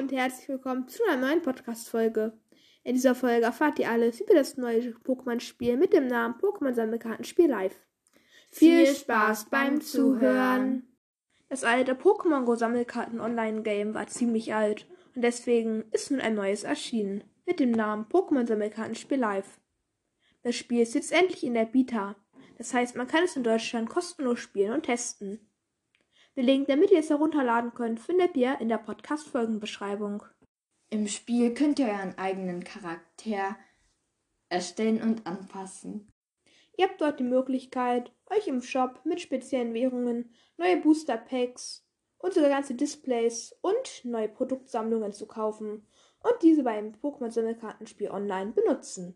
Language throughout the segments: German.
und herzlich willkommen zu einer neuen Podcast-Folge. In dieser Folge erfahrt ihr alles über das neue Pokémon-Spiel mit dem Namen Pokémon Sammelkartenspiel Live. Viel Spaß beim Zuhören! Das alte Pokémon Go Sammelkarten Online-Game war ziemlich alt und deswegen ist nun ein neues erschienen mit dem Namen Pokémon Sammelkartenspiel Live. Das Spiel ist jetzt endlich in der Beta, das heißt, man kann es in Deutschland kostenlos spielen und testen. Den Link, damit ihr es herunterladen könnt, findet ihr in der Podcast-Folgenbeschreibung. Im Spiel könnt ihr euren eigenen Charakter erstellen und anpassen. Ihr habt dort die Möglichkeit, euch im Shop mit speziellen Währungen neue Booster Packs, unsere ganze Displays und neue Produktsammlungen zu kaufen und diese beim Pokémon Sammelkartenspiel online benutzen.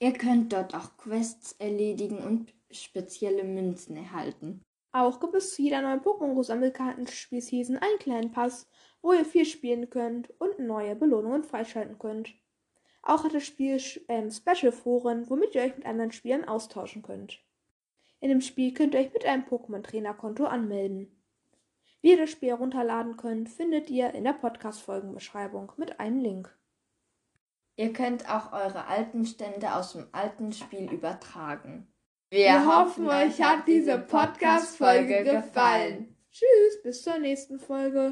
Ihr könnt dort auch Quests erledigen und spezielle Münzen erhalten. Auch gibt es zu jeder neuen Pokémon Go Sammelkartenspiel-Season einen kleinen Pass, wo ihr viel spielen könnt und neue Belohnungen freischalten könnt. Auch hat das Spiel ähm, Special-Foren, womit ihr euch mit anderen Spielern austauschen könnt. In dem Spiel könnt ihr euch mit einem Pokémon-Trainer-Konto anmelden. Wie ihr das Spiel herunterladen könnt, findet ihr in der Podcast-Folgenbeschreibung mit einem Link. Ihr könnt auch eure alten Stände aus dem alten Spiel übertragen. Wir hoffen, euch hat diese Podcast-Folge gefallen. Tschüss, bis zur nächsten Folge.